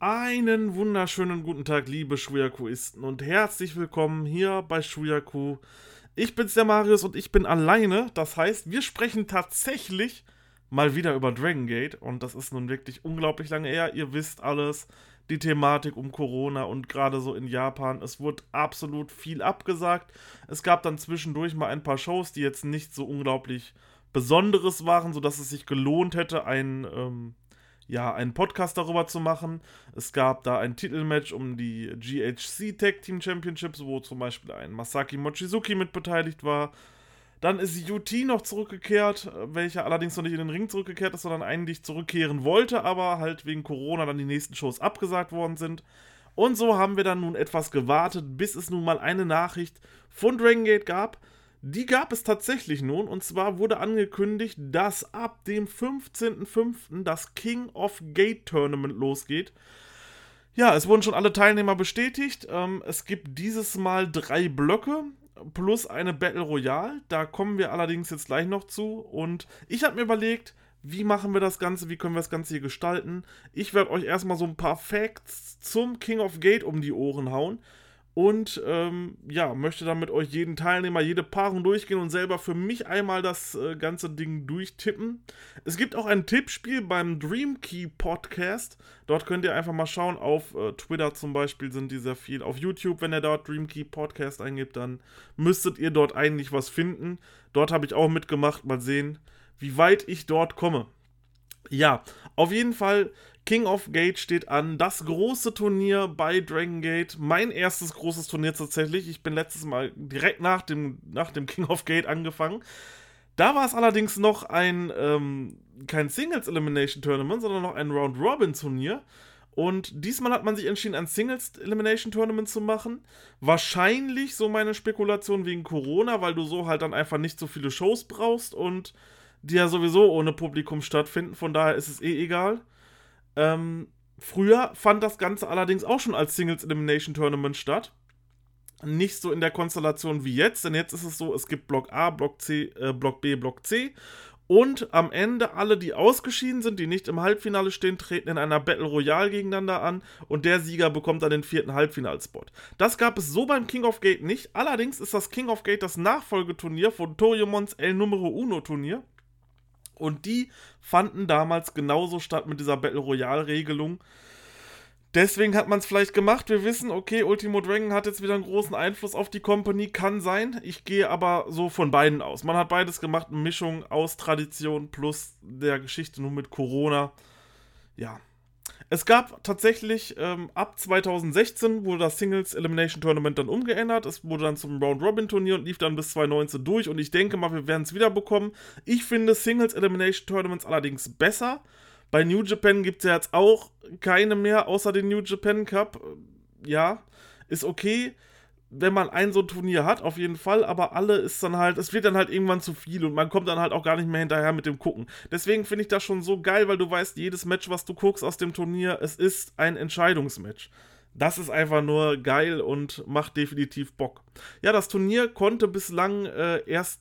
Einen wunderschönen guten Tag, liebe Shuyakuisten und herzlich willkommen hier bei Shuyaku. Ich bin's der Marius und ich bin alleine. Das heißt, wir sprechen tatsächlich mal wieder über Dragon Gate und das ist nun wirklich unglaublich lange her. Ihr wisst alles, die Thematik um Corona und gerade so in Japan. Es wurde absolut viel abgesagt. Es gab dann zwischendurch mal ein paar Shows, die jetzt nicht so unglaublich Besonderes waren, sodass es sich gelohnt hätte, ein ähm, ja, einen Podcast darüber zu machen. Es gab da ein Titelmatch um die GHC Tag Team Championships, wo zum Beispiel ein Masaki Mochizuki mit beteiligt war. Dann ist UT noch zurückgekehrt, welcher allerdings noch nicht in den Ring zurückgekehrt ist, sondern eigentlich zurückkehren wollte, aber halt wegen Corona dann die nächsten Shows abgesagt worden sind. Und so haben wir dann nun etwas gewartet, bis es nun mal eine Nachricht von Dragon Gate gab, die gab es tatsächlich nun und zwar wurde angekündigt, dass ab dem 15.05. das King of Gate Tournament losgeht. Ja, es wurden schon alle Teilnehmer bestätigt. Ähm, es gibt dieses Mal drei Blöcke plus eine Battle Royale. Da kommen wir allerdings jetzt gleich noch zu. Und ich habe mir überlegt, wie machen wir das Ganze, wie können wir das Ganze hier gestalten. Ich werde euch erstmal so ein paar Facts zum King of Gate um die Ohren hauen und ähm, ja, möchte dann mit euch jeden Teilnehmer, jede Paarung durchgehen und selber für mich einmal das äh, ganze Ding durchtippen. Es gibt auch ein Tippspiel beim Dream Key Podcast. Dort könnt ihr einfach mal schauen. Auf äh, Twitter zum Beispiel sind die sehr viel. Auf YouTube, wenn ihr dort Dream Key Podcast eingibt, dann müsstet ihr dort eigentlich was finden. Dort habe ich auch mitgemacht. Mal sehen, wie weit ich dort komme. Ja, auf jeden Fall King of Gate steht an. Das große Turnier bei Dragon Gate. Mein erstes großes Turnier tatsächlich. Ich bin letztes Mal direkt nach dem, nach dem King of Gate angefangen. Da war es allerdings noch ein, ähm, kein Singles Elimination Tournament, sondern noch ein Round Robin Turnier. Und diesmal hat man sich entschieden, ein Singles Elimination Tournament zu machen. Wahrscheinlich, so meine Spekulation, wegen Corona, weil du so halt dann einfach nicht so viele Shows brauchst und die ja sowieso ohne Publikum stattfinden. Von daher ist es eh egal. Ähm, früher fand das Ganze allerdings auch schon als Singles Elimination Tournament statt. Nicht so in der Konstellation wie jetzt, denn jetzt ist es so, es gibt Block A, Block C, äh, Block B, Block C. Und am Ende alle, die ausgeschieden sind, die nicht im Halbfinale stehen, treten in einer Battle Royale gegeneinander an und der Sieger bekommt dann den vierten Halbfinalspot. Das gab es so beim King of Gate nicht. Allerdings ist das King of Gate das Nachfolgeturnier von Toriumons El Numero Uno Turnier. Und die fanden damals genauso statt mit dieser Battle Royale-Regelung. Deswegen hat man es vielleicht gemacht. Wir wissen, okay, Ultimo Dragon hat jetzt wieder einen großen Einfluss auf die Company, kann sein. Ich gehe aber so von beiden aus. Man hat beides gemacht, eine Mischung aus Tradition plus der Geschichte nur mit Corona. Ja, es gab tatsächlich ähm, ab 2016 wurde das Singles Elimination Tournament dann umgeändert. Es wurde dann zum Round Robin Turnier und lief dann bis 2019 durch. Und ich denke mal, wir werden es wieder bekommen. Ich finde Singles Elimination Tournaments allerdings besser. Bei New Japan gibt es ja jetzt auch keine mehr, außer den New Japan Cup. Ja, ist okay wenn man ein so ein Turnier hat, auf jeden Fall, aber alle ist dann halt, es wird dann halt irgendwann zu viel und man kommt dann halt auch gar nicht mehr hinterher mit dem Gucken. Deswegen finde ich das schon so geil, weil du weißt, jedes Match, was du guckst aus dem Turnier, es ist ein Entscheidungsmatch. Das ist einfach nur geil und macht definitiv Bock. Ja, das Turnier konnte bislang äh, erst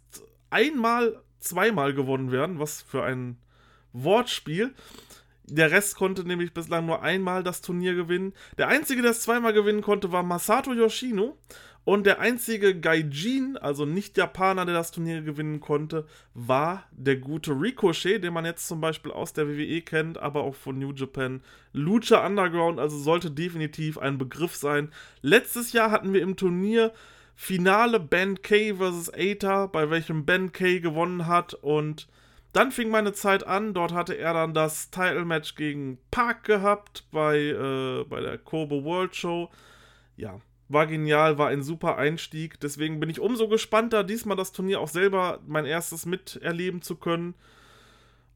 einmal, zweimal gewonnen werden, was für ein Wortspiel. Der Rest konnte nämlich bislang nur einmal das Turnier gewinnen. Der einzige, der es zweimal gewinnen konnte, war Masato Yoshino. Und der einzige Gaijin, also nicht Japaner, der das Turnier gewinnen konnte, war der gute Ricochet, den man jetzt zum Beispiel aus der WWE kennt, aber auch von New Japan. Lucha Underground, also sollte definitiv ein Begriff sein. Letztes Jahr hatten wir im Turnier Finale Ben K vs. Aita, bei welchem Ben K gewonnen hat und dann fing meine Zeit an. Dort hatte er dann das Title-Match gegen Park gehabt bei, äh, bei der Kobe World Show. Ja, war genial, war ein super Einstieg. Deswegen bin ich umso gespannter, diesmal das Turnier auch selber mein erstes miterleben zu können.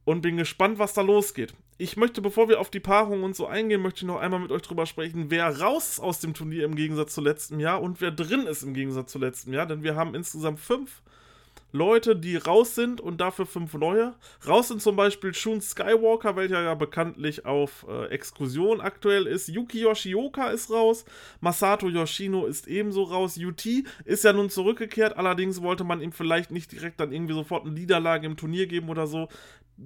Und bin gespannt, was da losgeht. Ich möchte, bevor wir auf die Paarung und so eingehen, möchte ich noch einmal mit euch drüber sprechen, wer raus aus dem Turnier im Gegensatz zu letztem Jahr und wer drin ist im Gegensatz zu letztem Jahr. Denn wir haben insgesamt fünf Leute, die raus sind und dafür fünf neue. Raus sind zum Beispiel Shun Skywalker, welcher ja bekanntlich auf äh, Exkursion aktuell ist. Yuki Yoshioka ist raus. Masato Yoshino ist ebenso raus. UT ist ja nun zurückgekehrt, allerdings wollte man ihm vielleicht nicht direkt dann irgendwie sofort eine Niederlage im Turnier geben oder so.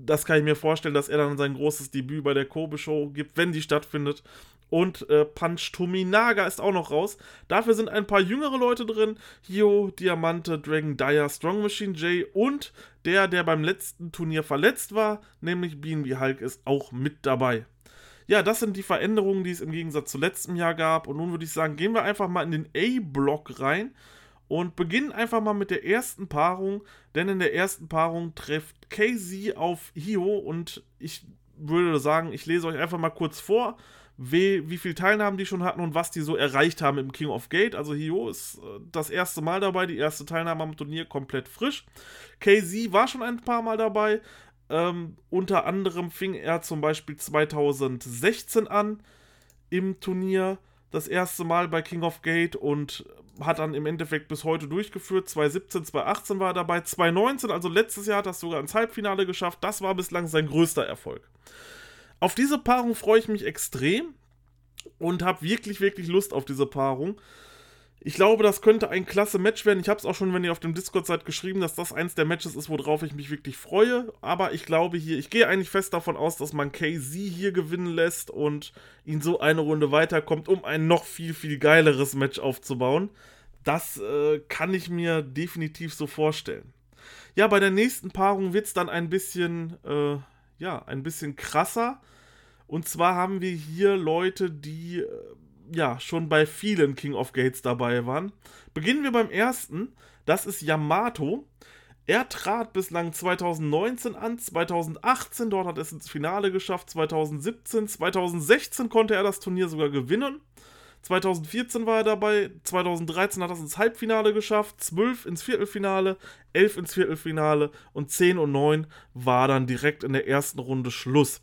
Das kann ich mir vorstellen, dass er dann sein großes Debüt bei der Kobe-Show gibt, wenn die stattfindet. Und äh, Punch Tominaga ist auch noch raus. Dafür sind ein paar jüngere Leute drin. Hio, Diamante, Dragon Dyer, Strong Machine J und der, der beim letzten Turnier verletzt war, nämlich BNB Hulk, ist auch mit dabei. Ja, das sind die Veränderungen, die es im Gegensatz zu letztem Jahr gab. Und nun würde ich sagen, gehen wir einfach mal in den A-Block rein und beginnen einfach mal mit der ersten Paarung. Denn in der ersten Paarung trifft KZ auf Hio und ich würde sagen, ich lese euch einfach mal kurz vor, wie, wie viele Teilnahmen die schon hatten und was die so erreicht haben im King of Gate. Also Hio ist äh, das erste Mal dabei, die erste Teilnahme am Turnier komplett frisch. KZ war schon ein paar Mal dabei, ähm, unter anderem fing er zum Beispiel 2016 an im Turnier, das erste Mal bei King of Gate und hat dann im Endeffekt bis heute durchgeführt. 2017, 2018 war er dabei, 2019, also letztes Jahr hat er es sogar ins Halbfinale geschafft. Das war bislang sein größter Erfolg. Auf diese Paarung freue ich mich extrem und habe wirklich, wirklich Lust auf diese Paarung. Ich glaube, das könnte ein klasse Match werden. Ich habe es auch schon, wenn ihr auf dem Discord seid, geschrieben, dass das eins der Matches ist, worauf ich mich wirklich freue. Aber ich glaube hier, ich gehe eigentlich fest davon aus, dass man KZ hier gewinnen lässt und ihn so eine Runde weiterkommt, um ein noch viel, viel geileres Match aufzubauen. Das äh, kann ich mir definitiv so vorstellen. Ja, bei der nächsten Paarung wird es dann ein bisschen, äh, ja, ein bisschen krasser. Und zwar haben wir hier Leute, die äh, ja schon bei vielen King of Gates dabei waren. Beginnen wir beim ersten. Das ist Yamato. Er trat bislang 2019 an, 2018, dort hat er es ins Finale geschafft, 2017, 2016 konnte er das Turnier sogar gewinnen. 2014 war er dabei, 2013 hat er es ins Halbfinale geschafft, 12 ins Viertelfinale, 11 ins Viertelfinale und 10 und 9 war dann direkt in der ersten Runde Schluss.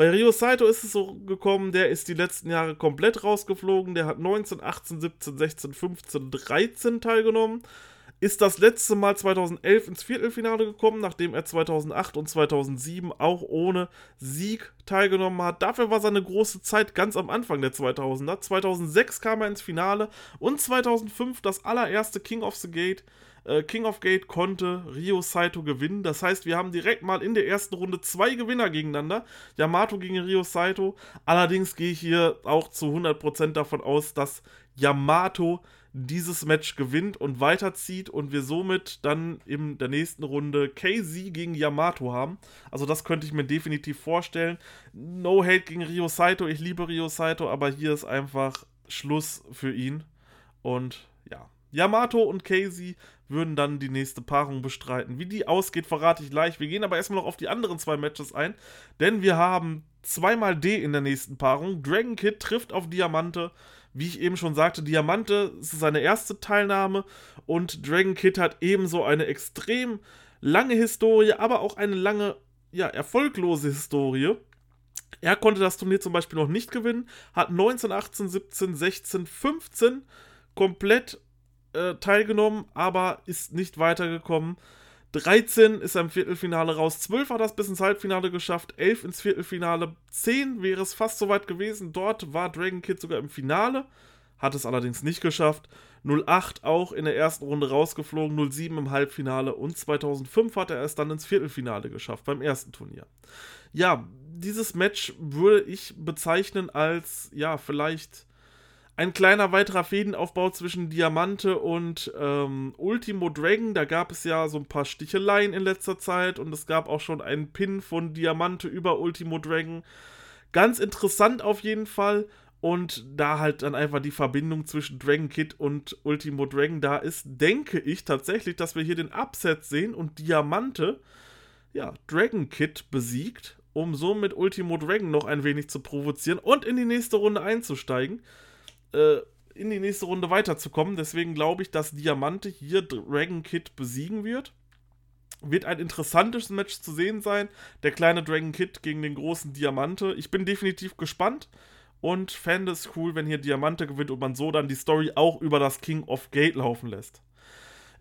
Bei Rio Saito ist es so gekommen, der ist die letzten Jahre komplett rausgeflogen. Der hat 19, 18, 17, 16, 15, 13 teilgenommen. Ist das letzte Mal 2011 ins Viertelfinale gekommen, nachdem er 2008 und 2007 auch ohne Sieg teilgenommen hat. Dafür war seine große Zeit ganz am Anfang der 2000er. 2006 kam er ins Finale und 2005 das allererste King of the Gate äh, King of Gate konnte Rio Saito gewinnen. Das heißt, wir haben direkt mal in der ersten Runde zwei Gewinner gegeneinander. Yamato gegen Rio Saito. Allerdings gehe ich hier auch zu 100% davon aus, dass Yamato dieses Match gewinnt und weiterzieht und wir somit dann in der nächsten Runde KZ gegen Yamato haben. Also das könnte ich mir definitiv vorstellen. No Hate gegen Rio Saito, ich liebe Rio Saito, aber hier ist einfach Schluss für ihn. Und ja, Yamato und Casey würden dann die nächste Paarung bestreiten. Wie die ausgeht, verrate ich gleich. Wir gehen aber erstmal noch auf die anderen zwei Matches ein, denn wir haben zweimal D in der nächsten Paarung. Dragon Kid trifft auf Diamante. Wie ich eben schon sagte, Diamante ist seine erste Teilnahme und Dragon Kid hat ebenso eine extrem lange Historie, aber auch eine lange, ja, erfolglose Historie. Er konnte das Turnier zum Beispiel noch nicht gewinnen, hat 19, 18, 17, 16, 15 komplett äh, teilgenommen, aber ist nicht weitergekommen. 13 ist er im Viertelfinale raus, 12 hat das bis ins Halbfinale geschafft, 11 ins Viertelfinale, 10 wäre es fast soweit gewesen. Dort war Dragon Kid sogar im Finale, hat es allerdings nicht geschafft. 08 auch in der ersten Runde rausgeflogen, 07 im Halbfinale und 2005 hat er es dann ins Viertelfinale geschafft beim ersten Turnier. Ja, dieses Match würde ich bezeichnen als, ja, vielleicht ein kleiner weiterer Fädenaufbau zwischen Diamante und ähm, Ultimo Dragon. Da gab es ja so ein paar Sticheleien in letzter Zeit und es gab auch schon einen Pin von Diamante über Ultimo Dragon. Ganz interessant auf jeden Fall. Und da halt dann einfach die Verbindung zwischen Dragon Kid und Ultimo Dragon da ist, denke ich tatsächlich, dass wir hier den Upset sehen und Diamante, ja, Dragon Kid besiegt, um so mit Ultimo Dragon noch ein wenig zu provozieren und in die nächste Runde einzusteigen äh, in die nächste Runde weiterzukommen. Deswegen glaube ich, dass Diamante hier Dragon Kid besiegen wird. Wird ein interessantes Match zu sehen sein. Der kleine Dragon Kid gegen den großen Diamante. Ich bin definitiv gespannt und fände es cool, wenn hier Diamante gewinnt und man so dann die Story auch über das King of Gate laufen lässt.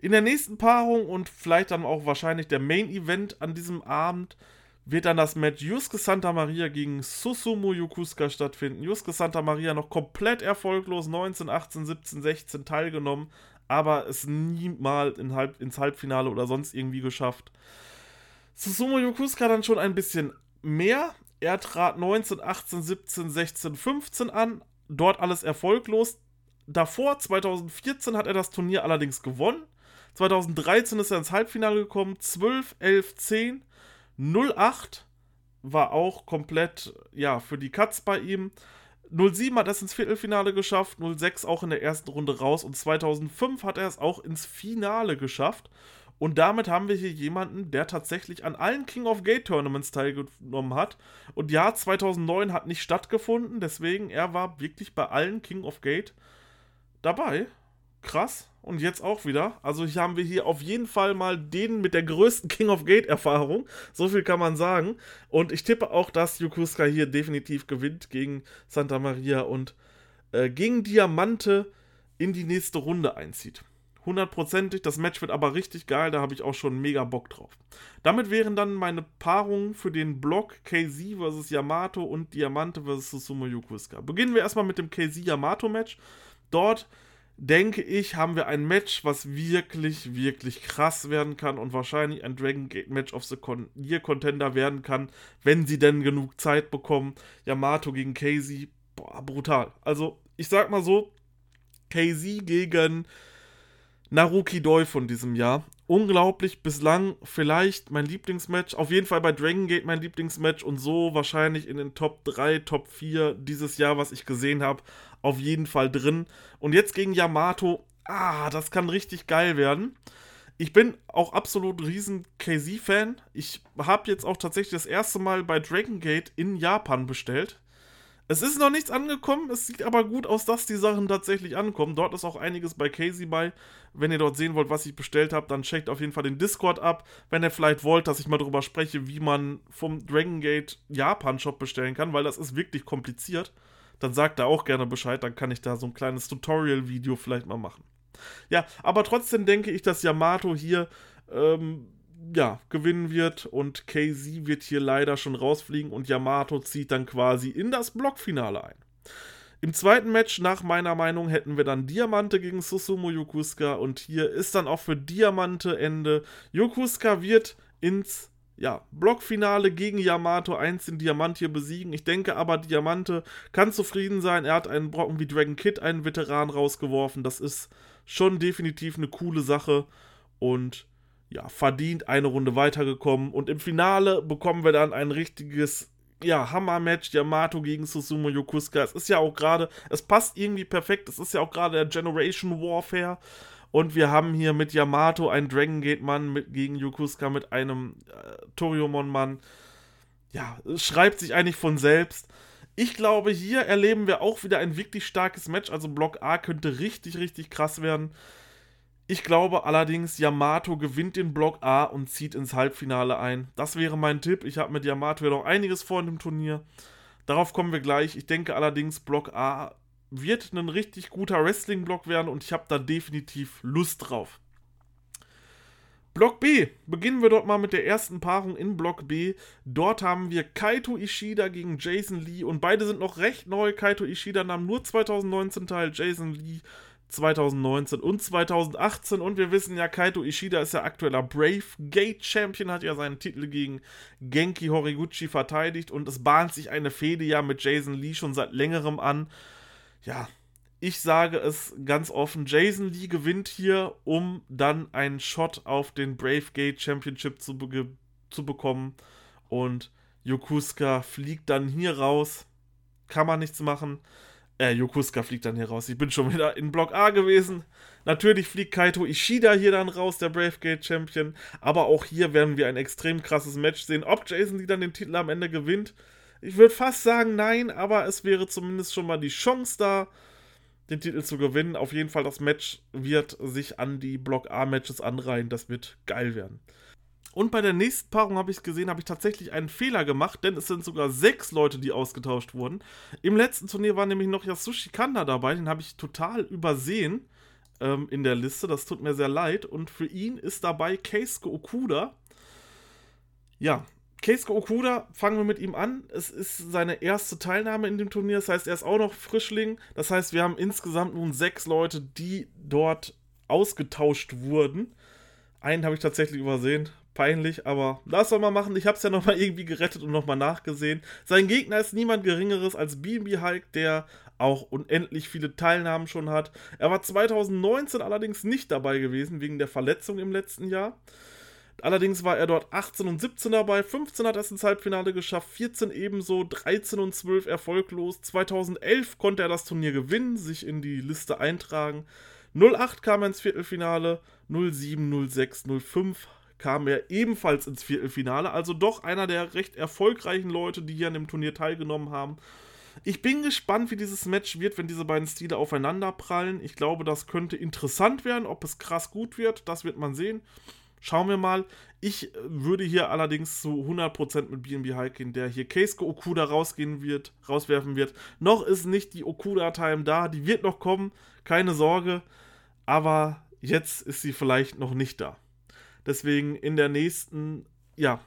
In der nächsten Paarung und vielleicht dann auch wahrscheinlich der Main Event an diesem Abend wird dann das Match Yusuke Santa Maria gegen Susumu Yokusuka stattfinden. Yusuke Santa Maria noch komplett erfolglos, 19, 18, 17, 16 teilgenommen, aber es nie mal in Halb, ins Halbfinale oder sonst irgendwie geschafft. Susumu Yokusuka dann schon ein bisschen mehr. Er trat 19, 18, 17, 16, 15 an. Dort alles erfolglos. Davor, 2014, hat er das Turnier allerdings gewonnen. 2013 ist er ins Halbfinale gekommen. 12, 11, 10, 08 war auch komplett ja, für die Cuts bei ihm. 07 hat er es ins Viertelfinale geschafft, 06 auch in der ersten Runde raus und 2005 hat er es auch ins Finale geschafft. Und damit haben wir hier jemanden, der tatsächlich an allen King of Gate Tournaments teilgenommen hat. Und ja, 2009 hat nicht stattgefunden, deswegen er war wirklich bei allen King of Gate dabei. Krass. Und jetzt auch wieder. Also hier haben wir hier auf jeden Fall mal den mit der größten King of Gate Erfahrung. So viel kann man sagen. Und ich tippe auch, dass Yokusuka hier definitiv gewinnt gegen Santa Maria und äh, gegen Diamante in die nächste Runde einzieht hundertprozentig. Das Match wird aber richtig geil, da habe ich auch schon mega Bock drauf. Damit wären dann meine Paarungen für den Block KZ vs. Yamato und Diamante vs. Susumu Yokusuka. Beginnen wir erstmal mit dem KZ-Yamato-Match. Dort denke ich, haben wir ein Match, was wirklich, wirklich krass werden kann und wahrscheinlich ein Dragon Gate Match of the Con Year Contender werden kann, wenn sie denn genug Zeit bekommen. Yamato gegen KZ, boah, brutal. Also, ich sag mal so, KZ gegen Naruki Doi von diesem Jahr. Unglaublich, bislang vielleicht mein Lieblingsmatch. Auf jeden Fall bei Dragon Gate mein Lieblingsmatch und so wahrscheinlich in den Top 3, Top 4 dieses Jahr, was ich gesehen habe. Auf jeden Fall drin. Und jetzt gegen Yamato. Ah, das kann richtig geil werden. Ich bin auch absolut riesen KZ-Fan. Ich habe jetzt auch tatsächlich das erste Mal bei Dragon Gate in Japan bestellt. Es ist noch nichts angekommen, es sieht aber gut aus, dass die Sachen tatsächlich ankommen. Dort ist auch einiges bei Casey bei. Wenn ihr dort sehen wollt, was ich bestellt habe, dann checkt auf jeden Fall den Discord ab. Wenn ihr vielleicht wollt, dass ich mal darüber spreche, wie man vom Dragon Gate Japan Shop bestellen kann, weil das ist wirklich kompliziert, dann sagt da auch gerne Bescheid, dann kann ich da so ein kleines Tutorial-Video vielleicht mal machen. Ja, aber trotzdem denke ich, dass Yamato hier ähm, ja, gewinnen wird und KZ wird hier leider schon rausfliegen und Yamato zieht dann quasi in das Blockfinale ein. Im zweiten Match, nach meiner Meinung, hätten wir dann Diamante gegen Susumu Yokusuka und hier ist dann auch für Diamante Ende. Yokusuka wird ins ja, Blockfinale gegen Yamato einzeln Diamant hier besiegen. Ich denke aber, Diamante kann zufrieden sein. Er hat einen Brocken wie Dragon Kid, einen Veteran, rausgeworfen. Das ist schon definitiv eine coole Sache. Und ja, verdient eine Runde weitergekommen. Und im Finale bekommen wir dann ein richtiges, ja, Hammer-Match, Yamato gegen Susumu Yokusuka. Es ist ja auch gerade, es passt irgendwie perfekt, es ist ja auch gerade der Generation Warfare. Und wir haben hier mit Yamato einen Dragon Gate-Mann gegen Yokusuka mit einem äh, Toriumon-Mann. Ja, es schreibt sich eigentlich von selbst. Ich glaube, hier erleben wir auch wieder ein wirklich starkes Match. Also Block A könnte richtig, richtig krass werden. Ich glaube allerdings, Yamato gewinnt den Block A und zieht ins Halbfinale ein. Das wäre mein Tipp. Ich habe mit Yamato ja noch einiges vor in dem Turnier. Darauf kommen wir gleich. Ich denke allerdings, Block A wird ein richtig guter Wrestling-Block werden und ich habe da definitiv Lust drauf. Block B. Beginnen wir dort mal mit der ersten Paarung in Block B. Dort haben wir Kaito Ishida gegen Jason Lee und beide sind noch recht neu. Kaito Ishida nahm nur 2019 teil, Jason Lee 2019 und 2018 und wir wissen ja, Kaito Ishida ist ja aktueller Brave Gate Champion, hat ja seinen Titel gegen Genki Horiguchi verteidigt und es bahnt sich eine Fehde ja mit Jason Lee schon seit längerem an. Ja, ich sage es ganz offen, Jason Lee gewinnt hier, um dann einen Shot auf den Brave Gate Championship zu, be zu bekommen und Yokusuka fliegt dann hier raus. Kann man nichts machen. Äh, Yokusuka fliegt dann hier raus. Ich bin schon wieder in Block A gewesen. Natürlich fliegt Kaito Ishida hier dann raus, der Bravegate Champion. Aber auch hier werden wir ein extrem krasses Match sehen. Ob Jason Lee dann den Titel am Ende gewinnt, ich würde fast sagen nein, aber es wäre zumindest schon mal die Chance da, den Titel zu gewinnen. Auf jeden Fall, das Match wird sich an die Block A-Matches anreihen. Das wird geil werden. Und bei der nächsten Paarung habe ich gesehen, habe ich tatsächlich einen Fehler gemacht, denn es sind sogar sechs Leute, die ausgetauscht wurden. Im letzten Turnier war nämlich noch Yasushi Kanda dabei, den habe ich total übersehen ähm, in der Liste. Das tut mir sehr leid. Und für ihn ist dabei Keisuke Okuda. Ja, Keisuke Okuda, fangen wir mit ihm an. Es ist seine erste Teilnahme in dem Turnier, das heißt, er ist auch noch Frischling. Das heißt, wir haben insgesamt nun sechs Leute, die dort ausgetauscht wurden. Einen habe ich tatsächlich übersehen peinlich, aber das soll man machen. Ich habe es ja nochmal irgendwie gerettet und nochmal nachgesehen. Sein Gegner ist niemand Geringeres als BB Hulk, der auch unendlich viele Teilnahmen schon hat. Er war 2019 allerdings nicht dabei gewesen, wegen der Verletzung im letzten Jahr. Allerdings war er dort 18 und 17 dabei, 15 hat er es ins Halbfinale geschafft, 14 ebenso, 13 und 12 erfolglos. 2011 konnte er das Turnier gewinnen, sich in die Liste eintragen. 08 kam er ins Viertelfinale, 07, 06, 05 kam er ebenfalls ins Viertelfinale. Also doch einer der recht erfolgreichen Leute, die hier an dem Turnier teilgenommen haben. Ich bin gespannt, wie dieses Match wird, wenn diese beiden Stile aufeinander prallen. Ich glaube, das könnte interessant werden. Ob es krass gut wird, das wird man sehen. Schauen wir mal. Ich würde hier allerdings zu 100% mit BNB Hulk gehen, der hier Keisuke Okuda rausgehen wird, rauswerfen wird. Noch ist nicht die Okuda-Time da, die wird noch kommen, keine Sorge. Aber jetzt ist sie vielleicht noch nicht da. Deswegen in der nächsten, ja,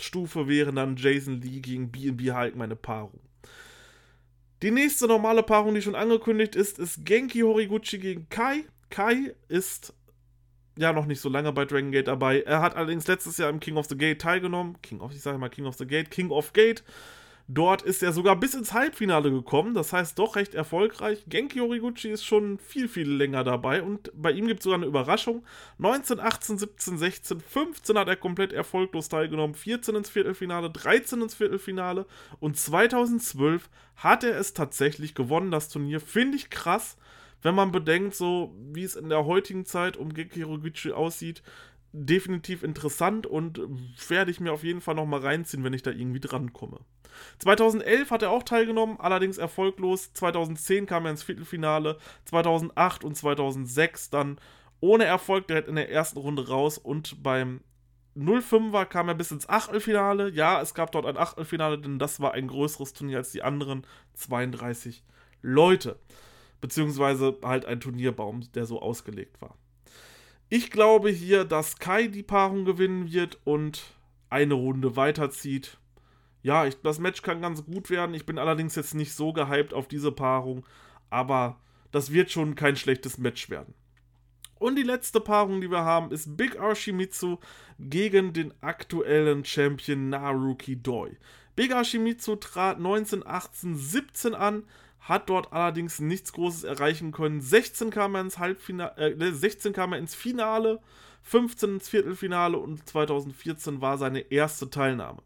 Stufe wäre dann Jason Lee gegen BNB Hulk meine Paarung. Die nächste normale Paarung, die schon angekündigt ist, ist Genki Horiguchi gegen Kai. Kai ist ja noch nicht so lange bei Dragon Gate dabei. Er hat allerdings letztes Jahr im King of the Gate teilgenommen. King of, ich sage mal King of the Gate, King of Gate. Dort ist er sogar bis ins Halbfinale gekommen, das heißt doch recht erfolgreich. Genki Horiguchi ist schon viel, viel länger dabei und bei ihm gibt es sogar eine Überraschung. 19, 18, 17, 16, 15 hat er komplett erfolglos teilgenommen, 14 ins Viertelfinale, 13 ins Viertelfinale und 2012 hat er es tatsächlich gewonnen, das Turnier. Finde ich krass wenn man bedenkt, so wie es in der heutigen Zeit um Genki Horiguchi aussieht, definitiv interessant und werde ich mir auf jeden Fall nochmal reinziehen, wenn ich da irgendwie drankomme. 2011 hat er auch teilgenommen, allerdings erfolglos. 2010 kam er ins Viertelfinale, 2008 und 2006 dann ohne Erfolg direkt in der ersten Runde raus und beim 05er kam er bis ins Achtelfinale. Ja, es gab dort ein Achtelfinale, denn das war ein größeres Turnier als die anderen 32 Leute. Beziehungsweise halt ein Turnierbaum, der so ausgelegt war. Ich glaube hier, dass Kai die Paarung gewinnen wird und eine Runde weiterzieht. Ja, ich, das Match kann ganz gut werden. Ich bin allerdings jetzt nicht so gehypt auf diese Paarung. Aber das wird schon kein schlechtes Match werden. Und die letzte Paarung, die wir haben, ist Big Arshimitsu gegen den aktuellen Champion Naruki Doi. Big Arshimitsu trat 1918, 17 an, hat dort allerdings nichts Großes erreichen können. 16 kam er ins Halbfinale, äh, 16 kam er ins Finale, 15 ins Viertelfinale und 2014 war seine erste Teilnahme.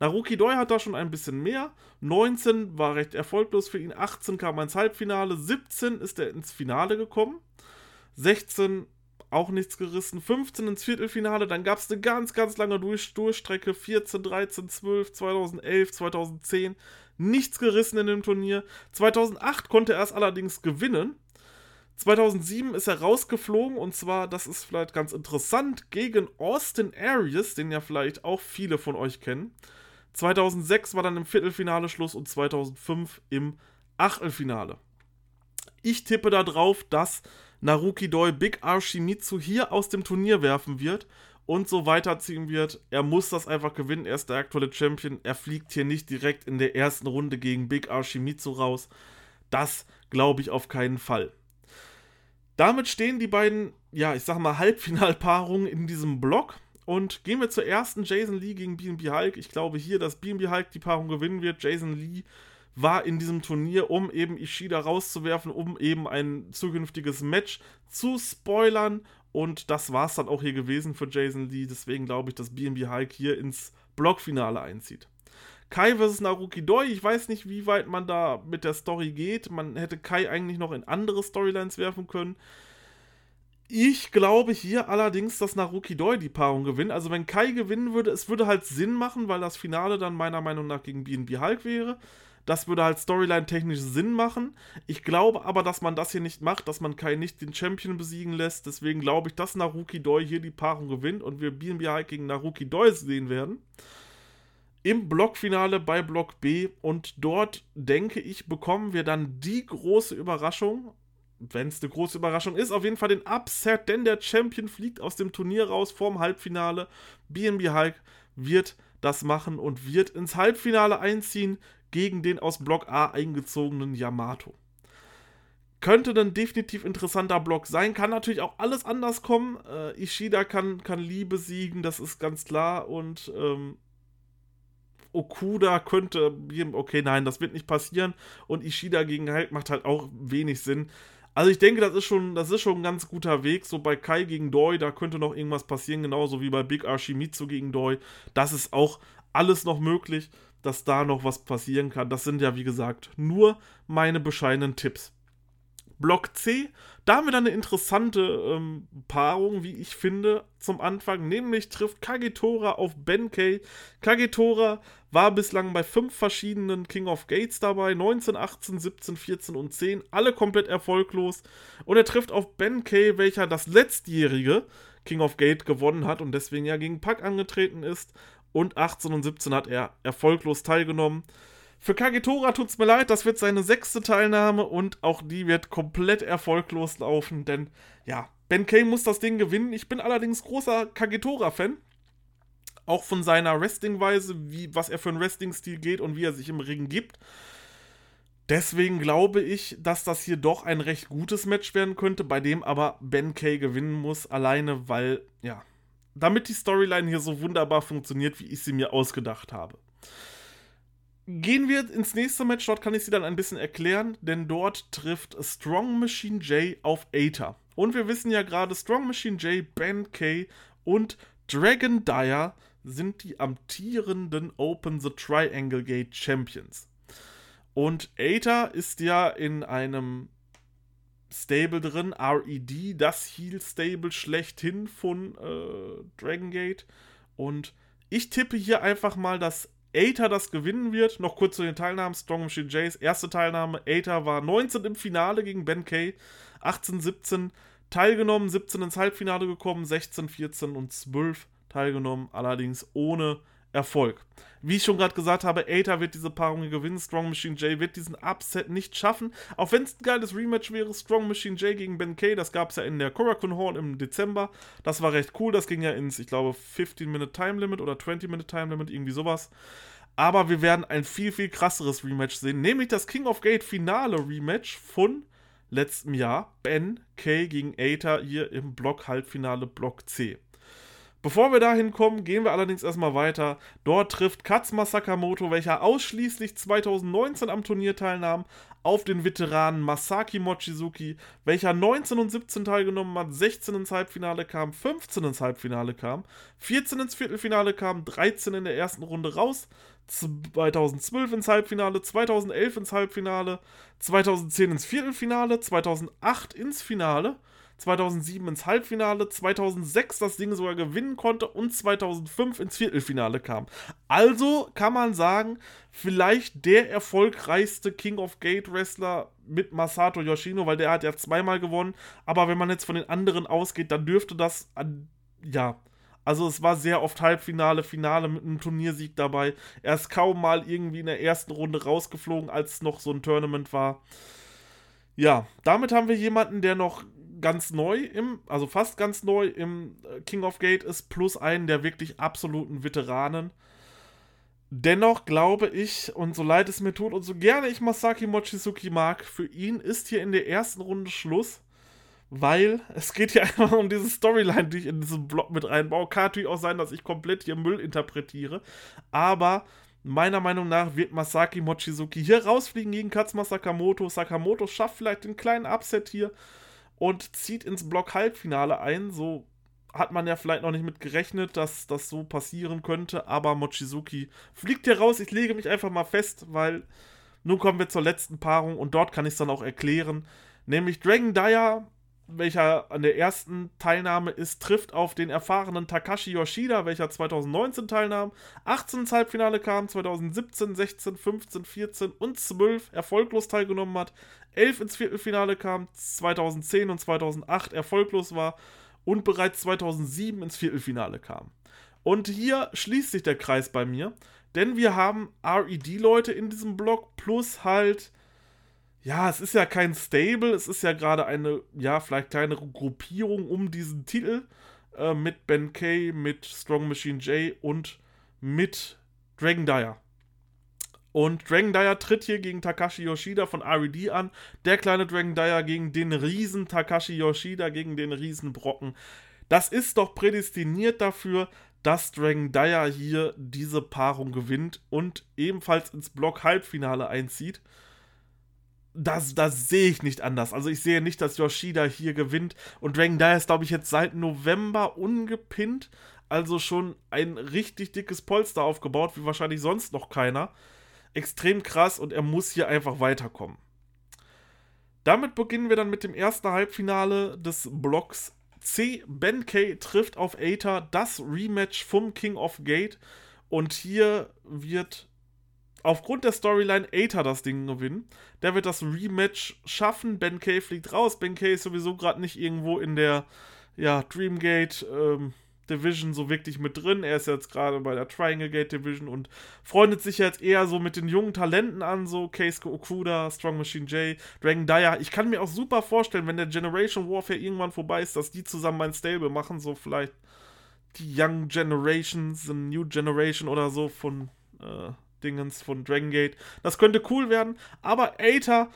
Naruki Doi hat da schon ein bisschen mehr. 19 war recht erfolglos für ihn, 18 kam er ins Halbfinale, 17 ist er ins Finale gekommen, 16 auch nichts gerissen, 15 ins Viertelfinale, dann gab es eine ganz, ganz lange Durch Durchstrecke, 14, 13, 12, 2011, 2010, nichts gerissen in dem Turnier. 2008 konnte er es allerdings gewinnen. 2007 ist er rausgeflogen und zwar, das ist vielleicht ganz interessant, gegen Austin Aries, den ja vielleicht auch viele von euch kennen. 2006 war dann im Viertelfinale Schluss und 2005 im Achtelfinale. Ich tippe darauf, dass Naruki Doi Big Arshimitsu hier aus dem Turnier werfen wird und so weiterziehen wird. Er muss das einfach gewinnen. Er ist der aktuelle Champion. Er fliegt hier nicht direkt in der ersten Runde gegen Big Arshimitsu raus. Das glaube ich auf keinen Fall. Damit stehen die beiden, ja, ich sag mal, Halbfinalpaarungen in diesem Block. Und gehen wir zur ersten Jason Lee gegen BNB Hulk. Ich glaube hier, dass BNB Hulk die Paarung gewinnen wird. Jason Lee war in diesem Turnier, um eben Ishida rauszuwerfen, um eben ein zukünftiges Match zu spoilern und das war es dann auch hier gewesen für Jason Lee. Deswegen glaube ich, dass BNB Hulk hier ins Blockfinale einzieht. Kai vs. Naruki Doi, ich weiß nicht, wie weit man da mit der Story geht. Man hätte Kai eigentlich noch in andere Storylines werfen können. Ich glaube hier allerdings, dass Naruki Doi die Paarung gewinnt. Also wenn Kai gewinnen würde, es würde halt Sinn machen, weil das Finale dann meiner Meinung nach gegen BNB Hulk wäre. Das würde halt storyline-technisch Sinn machen. Ich glaube aber, dass man das hier nicht macht, dass man Kai nicht den Champion besiegen lässt. Deswegen glaube ich, dass Naruki Doi hier die Paarung gewinnt und wir BNB gegen Naruki Doi sehen werden. Im Blockfinale bei Block B. Und dort, denke ich, bekommen wir dann die große Überraschung. Wenn es eine große Überraschung ist, auf jeden Fall den Upset, denn der Champion fliegt aus dem Turnier raus vorm Halbfinale. BNB Hulk wird das machen und wird ins Halbfinale einziehen gegen den aus Block A eingezogenen Yamato. könnte ein definitiv interessanter Block sein. Kann natürlich auch alles anders kommen. Äh, Ishida kann, kann Lee besiegen, das ist ganz klar. Und ähm, Okuda könnte, okay, nein, das wird nicht passieren. Und Ishida gegen Hulk macht halt auch wenig Sinn. Also ich denke, das ist schon, das ist schon ein ganz guter Weg. So bei Kai gegen Doi, da könnte noch irgendwas passieren, genauso wie bei Big Archimitsu gegen Doi. Das ist auch alles noch möglich, dass da noch was passieren kann. Das sind ja, wie gesagt, nur meine bescheidenen Tipps. Block C, da haben wir dann eine interessante ähm, Paarung, wie ich finde, zum Anfang. Nämlich trifft Kagetora auf Benkei. Kagetora war bislang bei fünf verschiedenen King of Gates dabei. 19, 18, 17, 14 und 10. Alle komplett erfolglos. Und er trifft auf Benkei, welcher das letztjährige King of Gate gewonnen hat und deswegen ja gegen Pack angetreten ist. Und 18 und 17 hat er erfolglos teilgenommen. Für Kagetora tut es mir leid, das wird seine sechste Teilnahme und auch die wird komplett erfolglos laufen, denn ja, Ben Kay muss das Ding gewinnen. Ich bin allerdings großer Kagetora-Fan. Auch von seiner Wrestling-Weise, wie, was er für einen Wrestling-Stil geht und wie er sich im Ring gibt. Deswegen glaube ich, dass das hier doch ein recht gutes Match werden könnte, bei dem aber Ben Kay gewinnen muss, alleine, weil, ja, damit die Storyline hier so wunderbar funktioniert, wie ich sie mir ausgedacht habe. Gehen wir ins nächste Match, dort kann ich sie dann ein bisschen erklären, denn dort trifft Strong Machine J auf Aether. Und wir wissen ja gerade, Strong Machine J, Ben Kay und Dragon Dyer sind die amtierenden Open the Triangle Gate Champions. Und Aether ist ja in einem Stable drin, RED, das Heal Stable schlechthin von äh, Dragon Gate. Und ich tippe hier einfach mal, dass Aether das gewinnen wird. Noch kurz zu den Teilnahmen. Strong Machine Jays, erste Teilnahme. Aether war 19 im Finale gegen Ben Kay. 18, 17 teilgenommen, 17 ins Halbfinale gekommen, 16, 14 und 12 teilgenommen, allerdings ohne Erfolg. Wie ich schon gerade gesagt habe, Aether wird diese Paarung gewinnen. Strong Machine J wird diesen Upset nicht schaffen. Auch wenn es ein geiles Rematch wäre, Strong Machine J gegen Ben Kay, das gab es ja in der Korakuen Hall im Dezember. Das war recht cool. Das ging ja ins, ich glaube, 15-Minute Time Limit oder 20-Minute Time Limit, irgendwie sowas. Aber wir werden ein viel, viel krasseres Rematch sehen, nämlich das King of Gate Finale Rematch von letztem Jahr. Ben Kay gegen Aether hier im Block Halbfinale Block C. Bevor wir dahin kommen, gehen wir allerdings erstmal weiter. Dort trifft Katsuma Sakamoto, welcher ausschließlich 2019 am Turnier teilnahm, auf den Veteranen Masaki Mochizuki, welcher 19 und 17 teilgenommen hat, 16 ins Halbfinale kam, 15 ins Halbfinale kam, 14 ins Viertelfinale kam, 13 in der ersten Runde raus, 2012 ins Halbfinale, 2011 ins Halbfinale, 2010 ins Viertelfinale, 2008 ins Finale 2007 ins Halbfinale, 2006 das Ding sogar gewinnen konnte und 2005 ins Viertelfinale kam. Also kann man sagen, vielleicht der erfolgreichste King of Gate Wrestler mit Masato Yoshino, weil der hat ja zweimal gewonnen. Aber wenn man jetzt von den anderen ausgeht, dann dürfte das, ja, also es war sehr oft Halbfinale, Finale mit einem Turniersieg dabei. Er ist kaum mal irgendwie in der ersten Runde rausgeflogen, als es noch so ein Tournament war. Ja, damit haben wir jemanden, der noch ganz neu im, also fast ganz neu im äh, King of Gate ist, plus einen der wirklich absoluten Veteranen. Dennoch glaube ich, und so leid es mir tut und so gerne ich Masaki Mochizuki mag, für ihn ist hier in der ersten Runde Schluss, weil es geht hier einfach um diese Storyline, die ich in diesen Blog mit reinbaue. Kann natürlich auch sein, dass ich komplett hier Müll interpretiere, aber meiner Meinung nach wird Masaki Mochizuki hier rausfliegen gegen Katsuma Sakamoto. Sakamoto schafft vielleicht den kleinen Upset hier und zieht ins Block-Halbfinale ein. So hat man ja vielleicht noch nicht mit gerechnet, dass das so passieren könnte, aber Mochizuki fliegt hier raus. Ich lege mich einfach mal fest, weil nun kommen wir zur letzten Paarung und dort kann ich es dann auch erklären. Nämlich Dragon Dyer welcher an der ersten Teilnahme ist, trifft auf den erfahrenen Takashi Yoshida, welcher 2019 teilnahm, 18 ins Halbfinale kam, 2017, 16, 15, 14 und 12 erfolglos teilgenommen hat, 11 ins Viertelfinale kam, 2010 und 2008 erfolglos war und bereits 2007 ins Viertelfinale kam. Und hier schließt sich der Kreis bei mir, denn wir haben RED-Leute in diesem Block plus halt ja, es ist ja kein Stable, es ist ja gerade eine, ja, vielleicht kleinere Gruppierung um diesen Titel äh, mit Ben Kay, mit Strong Machine J und mit Dragon Dyer. Und Dragon Dyer tritt hier gegen Takashi Yoshida von RED an. Der kleine Dragon Dyer gegen den riesen Takashi Yoshida, gegen den riesen Brocken. Das ist doch prädestiniert dafür, dass Dragon Dyer hier diese Paarung gewinnt und ebenfalls ins Block-Halbfinale einzieht. Das, das sehe ich nicht anders. Also ich sehe nicht, dass Yoshida hier gewinnt. Und Dragon Dyer ist, glaube ich, jetzt seit November ungepinnt. Also schon ein richtig dickes Polster aufgebaut, wie wahrscheinlich sonst noch keiner. Extrem krass und er muss hier einfach weiterkommen. Damit beginnen wir dann mit dem ersten Halbfinale des Blocks C. Ben K trifft auf Aether, das Rematch vom King of Gate. Und hier wird aufgrund der Storyline Aether das Ding gewinnen. Der wird das Rematch schaffen. Ben K fliegt raus. Ben K ist sowieso gerade nicht irgendwo in der ja, Dreamgate ähm, Division so wirklich mit drin. Er ist jetzt gerade bei der Triangle Gate Division und freundet sich jetzt eher so mit den jungen Talenten an, so Keisuke Okuda, Strong Machine J, Dragon Dyer. Ich kann mir auch super vorstellen, wenn der Generation Warfare irgendwann vorbei ist, dass die zusammen mein Stable machen, so vielleicht die Young Generations, the New Generation oder so von äh, Dingens von Dragon Gate. Das könnte cool werden, aber Aether,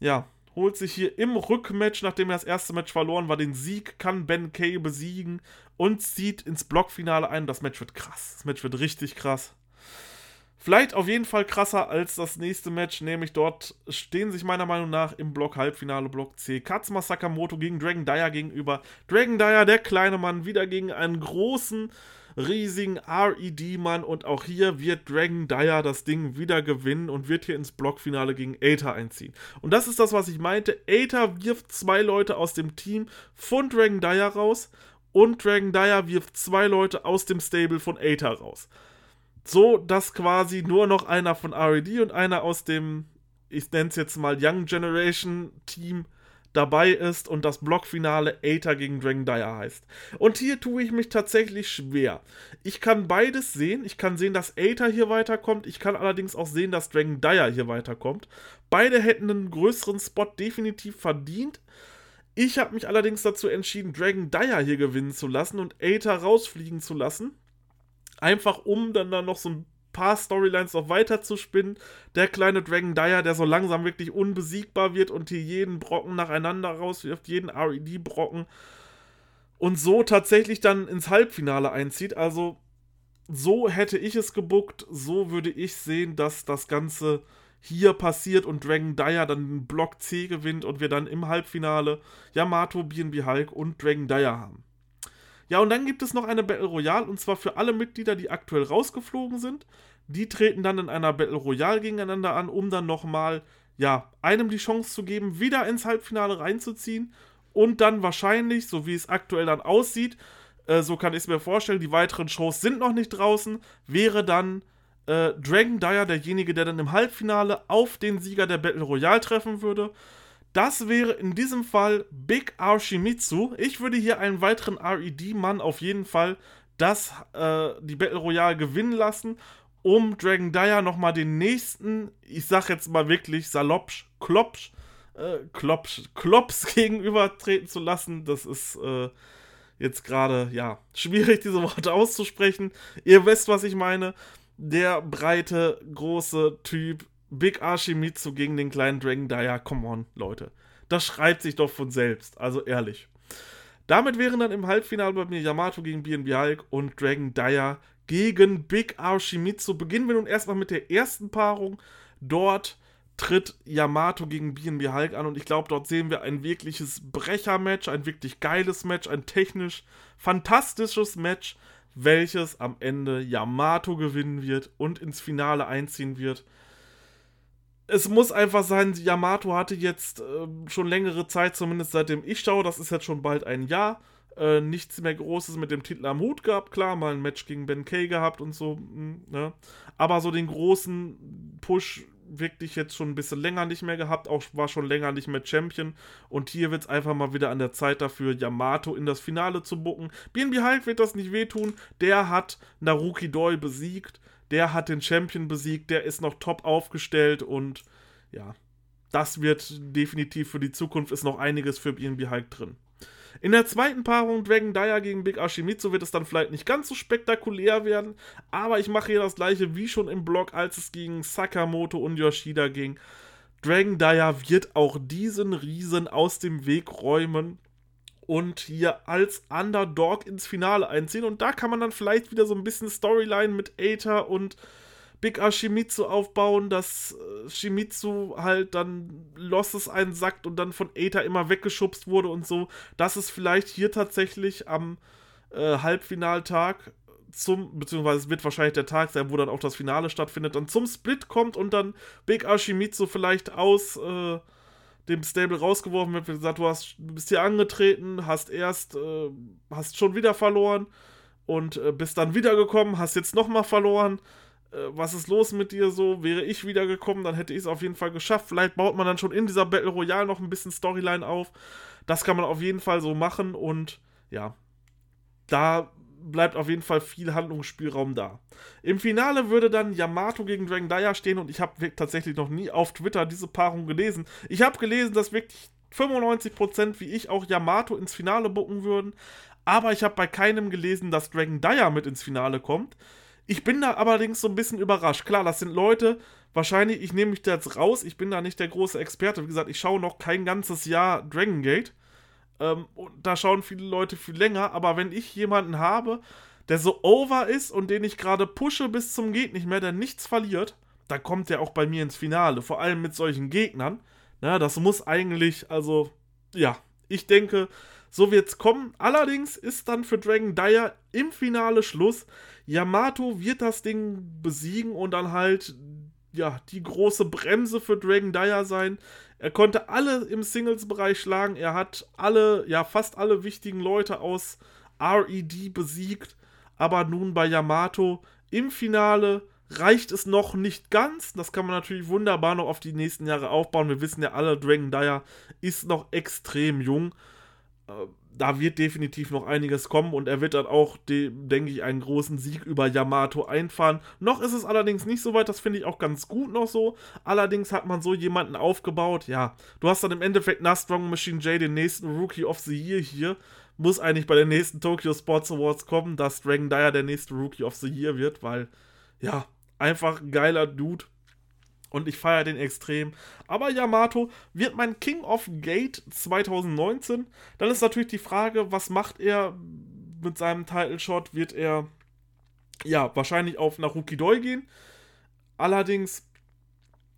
ja, holt sich hier im Rückmatch, nachdem er das erste Match verloren war, den Sieg, kann Ben Kay besiegen und zieht ins Blockfinale ein. Das Match wird krass. Das Match wird richtig krass. Vielleicht auf jeden Fall krasser als das nächste Match, nämlich dort stehen sich meiner Meinung nach im Block Halbfinale Block C Katsuma Sakamoto gegen Dragon Dyer gegenüber. Dragon Dyer, der kleine Mann, wieder gegen einen großen riesigen RED-Mann und auch hier wird Dragon Dyer das Ding wieder gewinnen und wird hier ins Blockfinale gegen Aether einziehen. Und das ist das, was ich meinte. Aether wirft zwei Leute aus dem Team von Dragon Dyer raus und Dragon Dyer wirft zwei Leute aus dem Stable von Aether raus. So, dass quasi nur noch einer von RED und einer aus dem, ich nenne es jetzt mal Young Generation Team dabei ist und das Blockfinale Aether gegen Dragon Dyer heißt. Und hier tue ich mich tatsächlich schwer. Ich kann beides sehen. Ich kann sehen, dass Aether hier weiterkommt. Ich kann allerdings auch sehen, dass Dragon Dyer hier weiterkommt. Beide hätten einen größeren Spot definitiv verdient. Ich habe mich allerdings dazu entschieden, Dragon Dyer hier gewinnen zu lassen und Aether rausfliegen zu lassen. Einfach um dann, dann noch so ein paar Storylines noch weiter zu spinnen. Der kleine Dragon Dyer, der so langsam wirklich unbesiegbar wird und hier jeden Brocken nacheinander rauswirft, jeden RED-Brocken. Und so tatsächlich dann ins Halbfinale einzieht. Also so hätte ich es gebuckt, so würde ich sehen, dass das Ganze hier passiert und Dragon Dyer dann Block C gewinnt und wir dann im Halbfinale Yamato, BNB Hulk und Dragon Dyer haben. Ja, und dann gibt es noch eine Battle Royale und zwar für alle Mitglieder, die aktuell rausgeflogen sind. Die treten dann in einer Battle Royale gegeneinander an, um dann nochmal, ja, einem die Chance zu geben, wieder ins Halbfinale reinzuziehen und dann wahrscheinlich, so wie es aktuell dann aussieht, äh, so kann ich es mir vorstellen, die weiteren Shows sind noch nicht draußen, wäre dann äh, Dragon Dyer derjenige, der dann im Halbfinale auf den Sieger der Battle Royale treffen würde. Das wäre in diesem Fall Big Arshimitsu. Ich würde hier einen weiteren RED-Mann auf jeden Fall das, äh, die Battle Royale gewinnen lassen, um Dragon Dyer nochmal den nächsten, ich sag jetzt mal wirklich salopsch, klopsch, äh, klopsch, klops gegenübertreten zu lassen. Das ist äh, jetzt gerade, ja, schwierig, diese Worte auszusprechen. Ihr wisst, was ich meine. Der breite, große Typ Big Archimitsu gegen den kleinen Dragon Dyer, come on, Leute. Das schreibt sich doch von selbst, also ehrlich. Damit wären dann im Halbfinale bei mir Yamato gegen BNB Hulk und Dragon Dyer gegen Big Archimitsu. Beginnen wir nun erstmal mit der ersten Paarung. Dort tritt Yamato gegen BNB Hulk an und ich glaube, dort sehen wir ein wirkliches Brechermatch, ein wirklich geiles Match, ein technisch fantastisches Match, welches am Ende Yamato gewinnen wird und ins Finale einziehen wird es muss einfach sein, Yamato hatte jetzt äh, schon längere Zeit, zumindest seitdem ich schaue, das ist jetzt schon bald ein Jahr, äh, nichts mehr Großes mit dem Titel am Hut gehabt. Klar, mal ein Match gegen Ben Kay gehabt und so, hm, ne? aber so den großen Push wirklich jetzt schon ein bisschen länger nicht mehr gehabt, auch war schon länger nicht mehr Champion. Und hier wird es einfach mal wieder an der Zeit dafür, Yamato in das Finale zu bucken. BNB Hulk wird das nicht wehtun. Der hat Naruki Doi besiegt der hat den Champion besiegt, der ist noch top aufgestellt und ja, das wird definitiv für die Zukunft ist noch einiges für BNB Hulk drin. In der zweiten Paarung Dragon Dyer gegen Big Ashimitsu wird es dann vielleicht nicht ganz so spektakulär werden, aber ich mache hier das gleiche wie schon im Blog, als es gegen Sakamoto und Yoshida ging. Dragon Dyer wird auch diesen Riesen aus dem Weg räumen und hier als Underdog ins Finale einziehen. Und da kann man dann vielleicht wieder so ein bisschen Storyline mit Aether und Big A aufbauen, dass äh, Shimizu halt dann Losses einsackt und dann von Aether immer weggeschubst wurde und so. Dass es vielleicht hier tatsächlich am äh, Halbfinaltag zum, beziehungsweise es wird wahrscheinlich der Tag sein, wo dann auch das Finale stattfindet, dann zum Split kommt und dann Big Ashimitsu vielleicht aus äh, dem Stable rausgeworfen wird, gesagt, du, hast, bist hier angetreten, hast erst, äh, hast schon wieder verloren und äh, bist dann wiedergekommen, hast jetzt nochmal verloren. Äh, was ist los mit dir so? Wäre ich wiedergekommen, dann hätte ich es auf jeden Fall geschafft. Vielleicht baut man dann schon in dieser Battle Royale noch ein bisschen Storyline auf. Das kann man auf jeden Fall so machen und ja, da bleibt auf jeden Fall viel Handlungsspielraum da. Im Finale würde dann Yamato gegen Dragon Dyer stehen und ich habe tatsächlich noch nie auf Twitter diese Paarung gelesen. Ich habe gelesen, dass wirklich 95% wie ich auch Yamato ins Finale bucken würden, aber ich habe bei keinem gelesen, dass Dragon Dyer mit ins Finale kommt. Ich bin da allerdings so ein bisschen überrascht. Klar, das sind Leute, wahrscheinlich, ich nehme mich da jetzt raus, ich bin da nicht der große Experte. Wie gesagt, ich schaue noch kein ganzes Jahr Dragon Gate. Ähm, und da schauen viele Leute viel länger, aber wenn ich jemanden habe, der so over ist und den ich gerade pushe bis zum geht nicht mehr, der nichts verliert, dann kommt der auch bei mir ins Finale. Vor allem mit solchen Gegnern. Na, das muss eigentlich, also, ja, ich denke, so wird's kommen. Allerdings ist dann für Dragon Dyer im Finale Schluss. Yamato wird das Ding besiegen und dann halt, ja, die große Bremse für Dragon Dyer sein. Er konnte alle im Singles-Bereich schlagen. Er hat alle, ja, fast alle wichtigen Leute aus RED besiegt. Aber nun bei Yamato im Finale reicht es noch nicht ganz. Das kann man natürlich wunderbar noch auf die nächsten Jahre aufbauen. Wir wissen ja alle, Dragon Dyer ist noch extrem jung. Da wird definitiv noch einiges kommen und er wird dann auch, denke ich, einen großen Sieg über Yamato einfahren. Noch ist es allerdings nicht so weit, das finde ich auch ganz gut noch so. Allerdings hat man so jemanden aufgebaut, ja. Du hast dann im Endeffekt nach Strong Machine J den nächsten Rookie of the Year hier. Muss eigentlich bei den nächsten Tokyo Sports Awards kommen, dass Dragon Dyer der nächste Rookie of the Year wird, weil, ja, einfach geiler Dude und ich feiere den extrem. Aber Yamato wird mein King of Gate 2019. Dann ist natürlich die Frage, was macht er mit seinem Title Shot? Wird er ja wahrscheinlich auf Narukidoi gehen? Allerdings,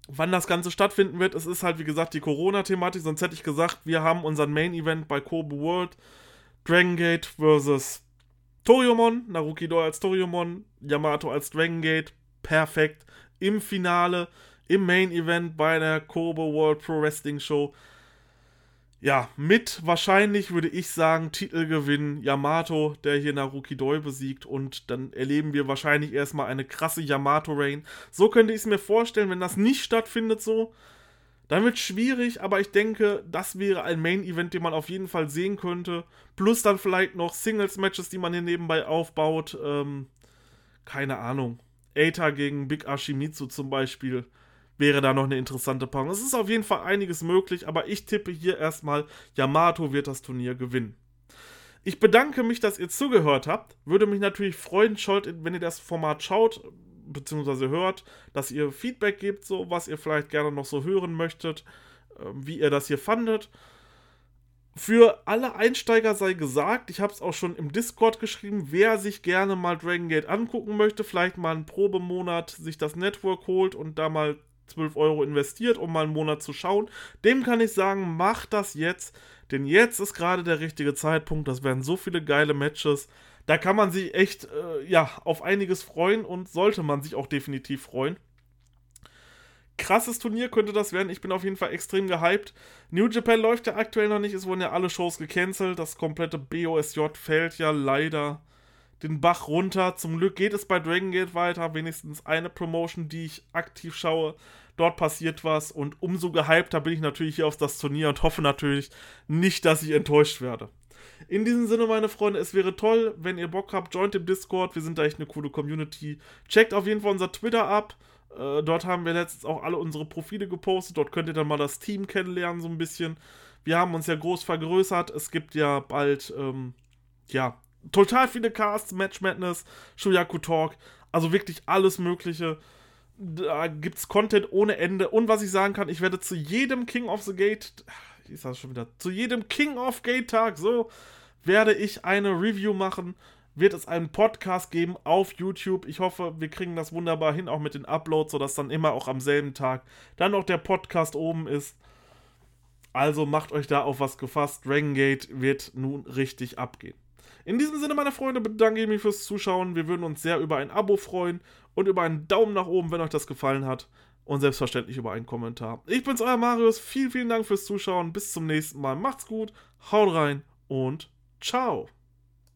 wann das Ganze stattfinden wird, es ist halt wie gesagt die Corona-Thematik. Sonst hätte ich gesagt, wir haben unseren Main Event bei Kobe World. Dragon Gate versus Toriumon, Narukidoi als Toriumon, Yamato als Dragon Gate. Perfekt. Im Finale im Main Event bei der Kobe World Pro Wrestling Show. Ja, mit wahrscheinlich würde ich sagen Titelgewinn Yamato, der hier Naruki Doi besiegt und dann erleben wir wahrscheinlich erstmal eine krasse Yamato Reign. So könnte ich es mir vorstellen, wenn das nicht stattfindet so, dann wird es schwierig, aber ich denke, das wäre ein Main Event, den man auf jeden Fall sehen könnte. Plus dann vielleicht noch Singles Matches, die man hier nebenbei aufbaut. Ähm, keine Ahnung. Eita gegen Big Ashimitsu zum Beispiel wäre da noch eine interessante Paarung. Es ist auf jeden Fall einiges möglich, aber ich tippe hier erstmal, Yamato wird das Turnier gewinnen. Ich bedanke mich, dass ihr zugehört habt. Würde mich natürlich freuen, wenn ihr das Format schaut bzw. hört, dass ihr Feedback gebt, so was ihr vielleicht gerne noch so hören möchtet, ähm, wie ihr das hier fandet. Für alle Einsteiger sei gesagt, ich habe es auch schon im Discord geschrieben, wer sich gerne mal Dragon Gate angucken möchte, vielleicht mal einen Probemonat sich das Network holt und da mal 12 Euro investiert, um mal einen Monat zu schauen, dem kann ich sagen, mach das jetzt, denn jetzt ist gerade der richtige Zeitpunkt. Das werden so viele geile Matches. Da kann man sich echt, äh, ja, auf einiges freuen und sollte man sich auch definitiv freuen. Krasses Turnier könnte das werden. Ich bin auf jeden Fall extrem gehypt. New Japan läuft ja aktuell noch nicht. Es wurden ja alle Shows gecancelt. Das komplette BOSJ fällt ja leider den Bach runter. Zum Glück geht es bei Dragon Gate weiter. Wenigstens eine Promotion, die ich aktiv schaue. Dort passiert was und umso gehypter bin ich natürlich hier auf das Turnier und hoffe natürlich nicht, dass ich enttäuscht werde. In diesem Sinne, meine Freunde, es wäre toll, wenn ihr Bock habt, joint im Discord. Wir sind da echt eine coole Community. Checkt auf jeden Fall unser Twitter ab. Äh, dort haben wir letztens auch alle unsere Profile gepostet. Dort könnt ihr dann mal das Team kennenlernen, so ein bisschen. Wir haben uns ja groß vergrößert. Es gibt ja bald, ähm, ja, total viele Casts, Match Madness, Shuyaku Talk, also wirklich alles Mögliche. Da gibt es Content ohne Ende. Und was ich sagen kann, ich werde zu jedem King of the Gate, ich sag schon wieder, zu jedem King of Gate Tag, so, werde ich eine Review machen. Wird es einen Podcast geben auf YouTube. Ich hoffe, wir kriegen das wunderbar hin, auch mit den Uploads, sodass dann immer auch am selben Tag dann auch der Podcast oben ist. Also macht euch da auf was gefasst. Dragon Gate wird nun richtig abgehen. In diesem Sinne, meine Freunde, bedanke ich mich fürs Zuschauen. Wir würden uns sehr über ein Abo freuen und über einen Daumen nach oben, wenn euch das gefallen hat. Und selbstverständlich über einen Kommentar. Ich bin's, euer Marius. Vielen, vielen Dank fürs Zuschauen. Bis zum nächsten Mal. Macht's gut, haut rein und ciao.